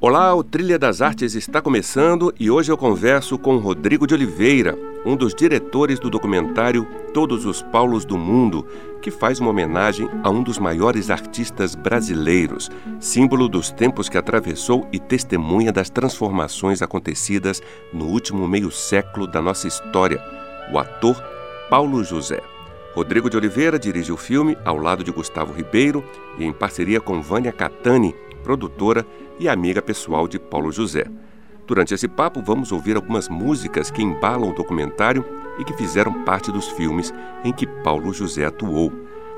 Olá, o Trilha das Artes está começando e hoje eu converso com Rodrigo de Oliveira, um dos diretores do documentário Todos os Paulos do Mundo, que faz uma homenagem a um dos maiores artistas brasileiros, símbolo dos tempos que atravessou e testemunha das transformações acontecidas no último meio século da nossa história, o ator Paulo José. Rodrigo de Oliveira dirige o filme ao lado de Gustavo Ribeiro e em parceria com Vânia Catani, produtora e amiga pessoal de Paulo José. Durante esse papo, vamos ouvir algumas músicas que embalam o documentário e que fizeram parte dos filmes em que Paulo José atuou.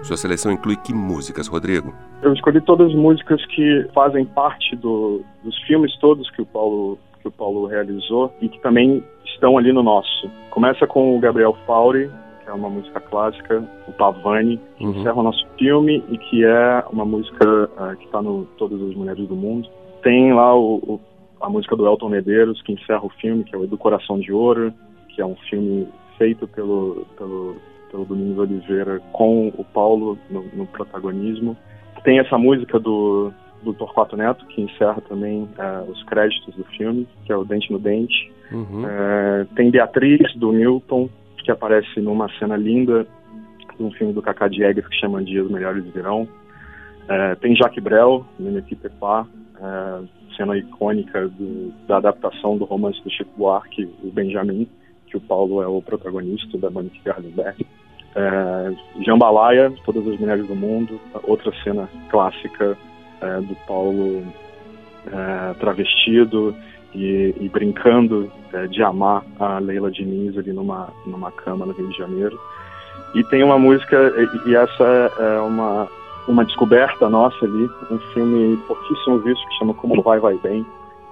Sua seleção inclui que músicas, Rodrigo? Eu escolhi todas as músicas que fazem parte do, dos filmes todos que o Paulo que o Paulo realizou e que também estão ali no nosso. Começa com o Gabriel Fauri, que é uma música clássica, o Pavani, que uhum. encerra o nosso filme e que é uma música uh, que está no Todas as Mulheres do Mundo. Tem lá o, a música do Elton Medeiros, que encerra o filme, que é o Do Coração de Ouro, que é um filme feito pelo, pelo, pelo Domingos Oliveira com o Paulo no, no protagonismo. Tem essa música do, do Torquato Neto, que encerra também uh, os créditos do filme, que é o Dente no Dente. Uhum. Uh, tem Beatriz, do Milton, que aparece numa cena linda de um filme do Cacá Diegues que chama Dias Melhores Virão. Uh, tem Jacques Brel, Equipe Pá, é, cena icônica do, da adaptação do romance do Chico Buarque, o Benjamin, que o Paulo é o protagonista da Monique Gardenberg. É, Jambalaya, Todas as Mulheres do Mundo, outra cena clássica é, do Paulo é, travestido e, e brincando é, de amar a Leila Diniz ali numa, numa cama no Rio de Janeiro. E tem uma música, e, e essa é uma uma descoberta nossa ali, um filme pouquíssimo visto que chama Como Vai Vai Bem,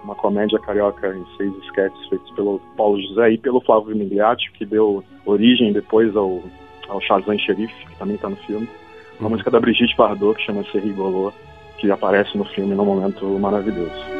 uma comédia carioca em seis sketches feitos pelo Paulo José e pelo Flávio Migliatti, que deu origem depois ao, ao Shazam Xerife, que também está no filme. Uma uhum. música da Brigitte Bardot, que chama Se Rigolô, que aparece no filme num momento maravilhoso.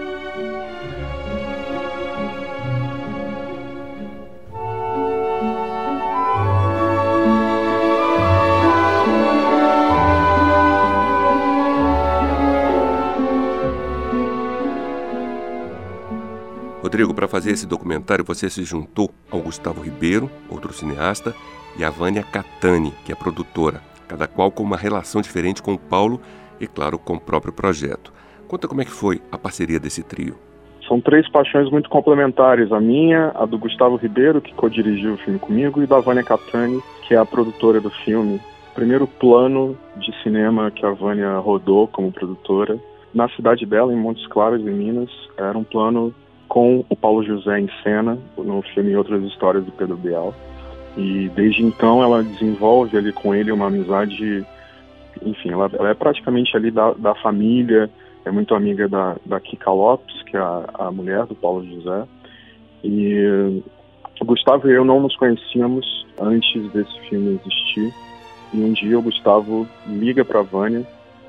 Rodrigo, para fazer esse documentário, você se juntou ao Gustavo Ribeiro, outro cineasta, e a Vânia Catani, que é produtora, cada qual com uma relação diferente com o Paulo e, claro, com o próprio projeto. Conta como é que foi a parceria desse trio. São três paixões muito complementares, a minha, a do Gustavo Ribeiro, que co-dirigiu o filme comigo, e da Vânia Catani, que é a produtora do filme. Primeiro plano de cinema que a Vânia rodou como produtora, na cidade dela, em Montes Claros, em Minas, era um plano com o Paulo José em cena no filme Outras Histórias do Pedro Bial. E desde então ela desenvolve ali com ele uma amizade, enfim, ela, ela é praticamente ali da, da, família, é muito amiga da, da Kika Lopes, que é a, a mulher do Paulo José. E o Gustavo e eu não nos conhecíamos antes desse filme existir. E um dia o Gustavo liga para a Vânia,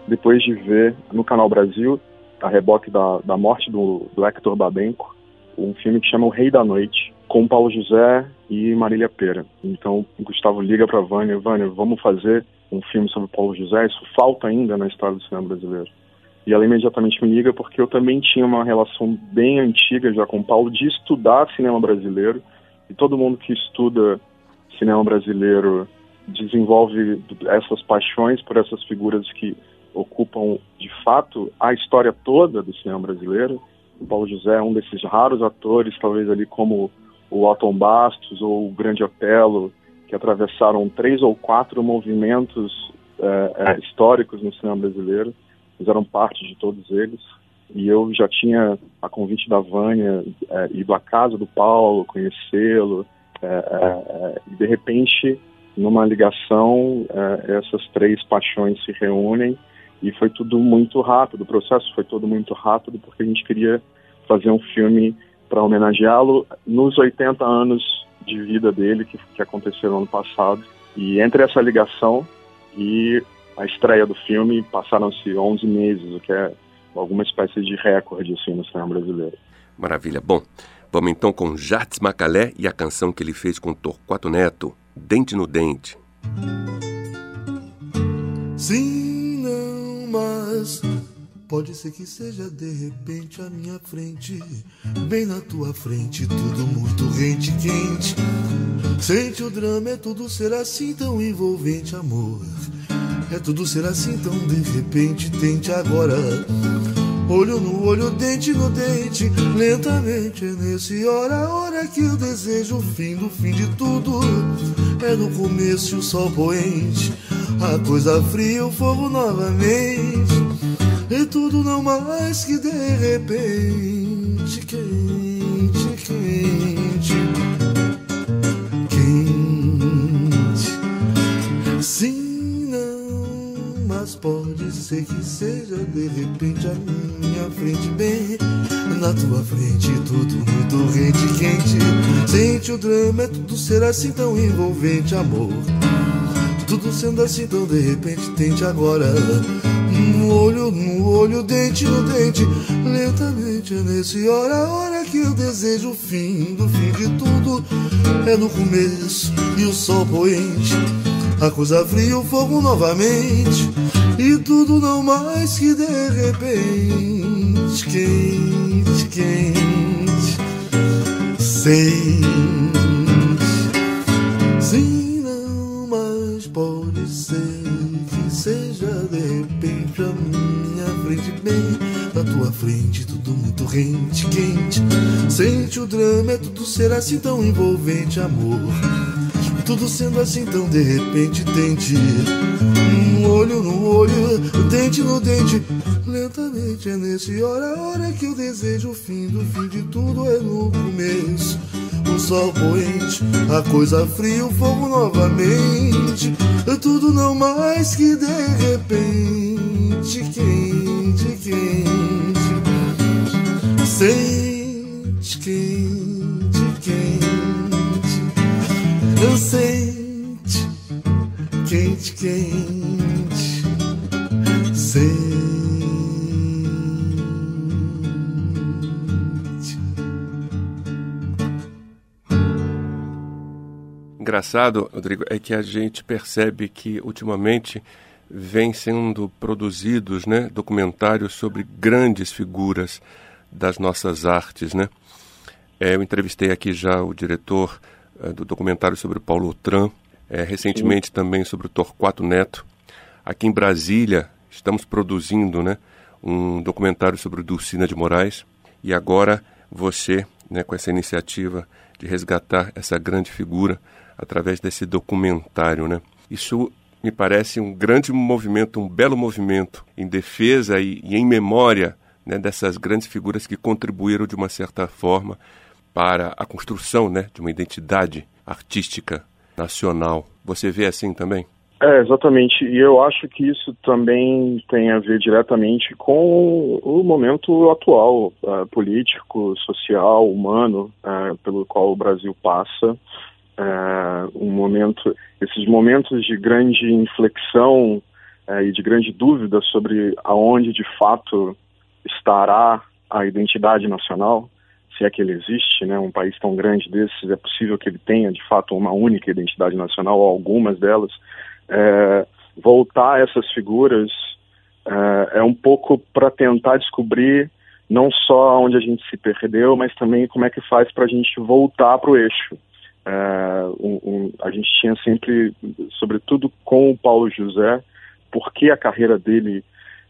depois de ver no Canal Brasil a reboque da, da morte do, do Hector Babenco, um filme que chama O Rei da Noite, com Paulo José e Marília Pera. Então, Gustavo liga para Vânia, Vânia, vamos fazer um filme sobre Paulo José, isso falta ainda na história do cinema brasileiro. E ela imediatamente me liga porque eu também tinha uma relação bem antiga já com Paulo de estudar cinema brasileiro. E todo mundo que estuda cinema brasileiro desenvolve essas paixões por essas figuras que ocupam de fato a história toda do cinema brasileiro. O Paulo José é um desses raros atores, talvez ali como o Otton Bastos ou o Grande Otelo, que atravessaram três ou quatro movimentos é, é, históricos no cinema brasileiro, fizeram parte de todos eles. E eu já tinha a convite da Vânia é, ido à casa do Paulo, conhecê-lo, e de repente, numa ligação, essas três paixões se reúnem e foi tudo muito rápido, o processo foi todo muito rápido, porque a gente queria fazer um filme para homenageá-lo nos 80 anos de vida dele, que, que aconteceu no ano passado. E entre essa ligação e a estreia do filme, passaram-se 11 meses, o que é alguma espécie de recorde assim, no cinema brasileiro. Maravilha. Bom, vamos então com Jats Macalé e a canção que ele fez com Torquato Neto, Dente no Dente. Sim, mas pode ser que seja de repente à minha frente, bem na tua frente, tudo muito rente quente. Sente o drama, é tudo ser assim tão envolvente, amor. É tudo ser assim tão de repente, tente agora. Olho no olho, dente no dente, lentamente é nesse hora, hora que eu desejo o fim do fim de tudo. É no começo o sol poente, a coisa fria, o fogo novamente. E tudo não mais que de repente, quente, quente. pode ser que seja de repente a minha frente. Bem na tua frente tudo muito rente quente. Sente o drama é tudo ser assim tão envolvente amor tudo sendo assim tão de repente tente agora. No olho no olho dente no dente. Lentamente é nesse hora hora que eu desejo o fim do fim de tudo. É no começo e o sol poente. A coisa fria o fogo novamente. E tudo não mais que de repente quente, quente, sente. Frente bem na tua frente, tudo muito rente, quente. Sente o drama, é tudo ser assim tão envolvente, amor. Tudo sendo assim tão de repente, tente no olho no olho, dente no dente. Lentamente é nesse hora, hora que eu desejo o fim do fim de tudo é no começo. O sol poente, a coisa fria, o fogo novamente. Tudo não mais que de repente, engraçado, Rodrigo, é que a gente percebe que ultimamente vem sendo produzidos né, documentários sobre grandes figuras das nossas artes. Né? É, eu entrevistei aqui já o diretor é, do documentário sobre o Paulo Outram, é, recentemente Sim. também sobre o Torquato Neto. Aqui em Brasília estamos produzindo né, um documentário sobre o Dulcina de Moraes e agora você, né, com essa iniciativa de resgatar essa grande figura, através desse documentário, né? Isso me parece um grande movimento, um belo movimento em defesa e, e em memória né, dessas grandes figuras que contribuíram de uma certa forma para a construção né, de uma identidade artística nacional. Você vê assim também? É, exatamente. E eu acho que isso também tem a ver diretamente com o momento atual, uh, político, social, humano, uh, pelo qual o Brasil passa uh, um momento, esses momentos de grande inflexão e de grande dúvida sobre aonde de fato estará a identidade nacional, se é que ele existe, né? Um país tão grande desses é possível que ele tenha de fato uma única identidade nacional ou algumas delas. Uh, voltar essas figuras é um pouco para tentar descobrir não só onde a gente se perdeu, mas também como é que faz para a gente voltar para o eixo. Uh, um, um, a gente tinha sempre, sobretudo com o Paulo José, porque a carreira dele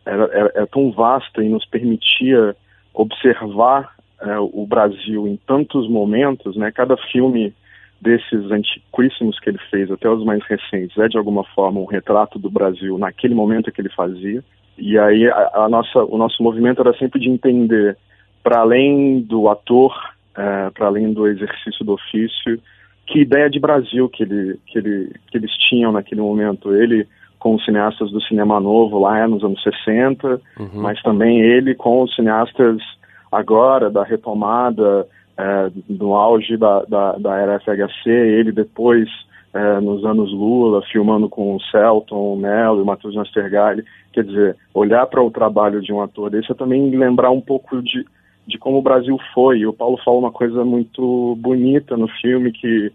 era, era, era tão vasta e nos permitia observar uh, o Brasil em tantos momentos, né? Cada filme desses antiquíssimos que ele fez, até os mais recentes, é de alguma forma um retrato do Brasil naquele momento que ele fazia. E aí a, a nossa, o nosso movimento era sempre de entender, para além do ator, uh, para além do exercício do ofício, que ideia de Brasil que, ele, que, ele, que eles tinham naquele momento. Ele com os cineastas do cinema novo lá nos anos 60, uhum. mas também ele com os cineastas agora da retomada é, no auge da, da, da era FHC, ele depois é, nos anos Lula, filmando com o Celton, o Mello e o Matheus Nastergalli. Quer dizer, olhar para o trabalho de um ator desse é também lembrar um pouco de, de como o Brasil foi. E o Paulo fala uma coisa muito bonita no filme, que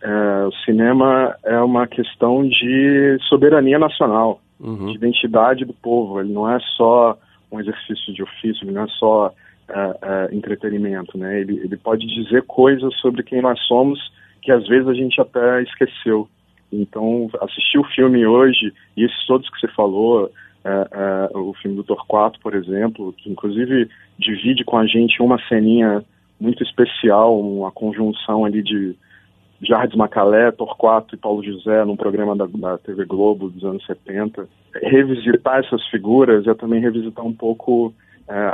é, o cinema é uma questão de soberania nacional, uhum. de identidade do povo. Ele não é só um exercício de ofício, ele não é só é, é, entretenimento. Né? Ele, ele pode dizer coisas sobre quem nós somos que às vezes a gente até esqueceu. Então, assistir o filme hoje, e esses todos que você falou, é, o filme do Torquato, por exemplo, que inclusive divide com a gente uma ceninha muito especial, uma conjunção ali de Jardim Macalé, Torquato e Paulo José num programa da, da, TV Globo dos anos 70. Revisitar essas figuras é também revisitar um pouco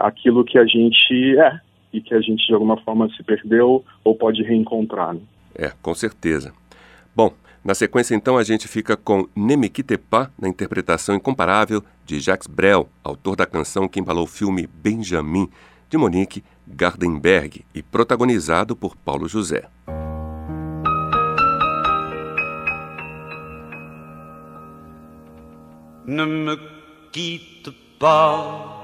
aquilo que a gente é e que a gente de alguma forma se perdeu ou pode reencontrar. Né? É, com certeza. Bom, na sequência então a gente fica com Nemekitepa, na interpretação incomparável de Jacques Brel, autor da canção que embalou o filme Benjamin, de Monique Gardenberg e protagonizado por Paulo José. Ne me quitte pas,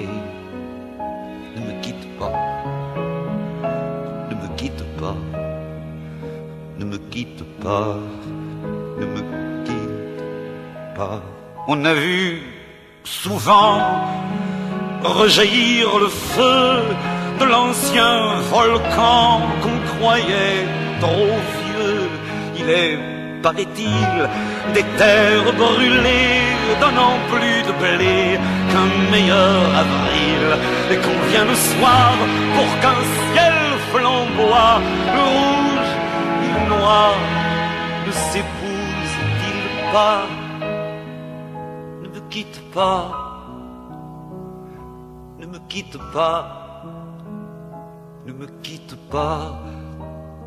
Ne me quitte pas quitte pas, ne me quitte pas, ne me quitte pas. On a vu souvent rejaillir le feu de l'ancien volcan qu'on croyait trop vieux. Il est, paraît-il, des terres brûlées donnant plus de blé qu'un meilleur avril et qu'on vient le soir pour qu'un ciel flamboie, le rouge et le noir ne s'épousent-ils pas Ne me quitte pas, ne me quitte pas, ne me quitte pas,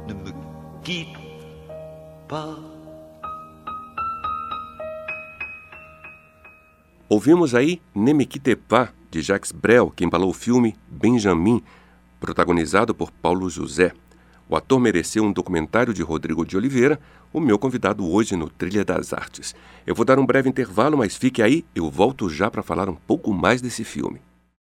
ne me quitte pas. Ouvimos aí Nemekitepa, de Jacques Brel, que embalou o filme Benjamin, protagonizado por Paulo José. O ator mereceu um documentário de Rodrigo de Oliveira, o meu convidado hoje no Trilha das Artes. Eu vou dar um breve intervalo, mas fique aí, eu volto já para falar um pouco mais desse filme.